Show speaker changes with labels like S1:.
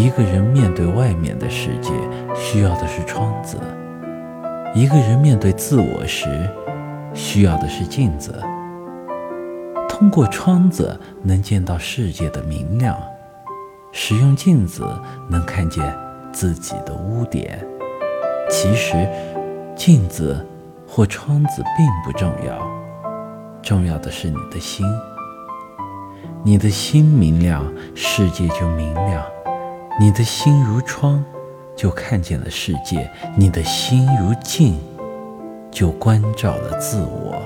S1: 一个人面对外面的世界，需要的是窗子；一个人面对自我时，需要的是镜子。通过窗子能见到世界的明亮，使用镜子能看见自己的污点。其实，镜子或窗子并不重要，重要的是你的心。你的心明亮，世界就明亮；你的心如窗，就看见了世界；你的心如镜，就关照了自我。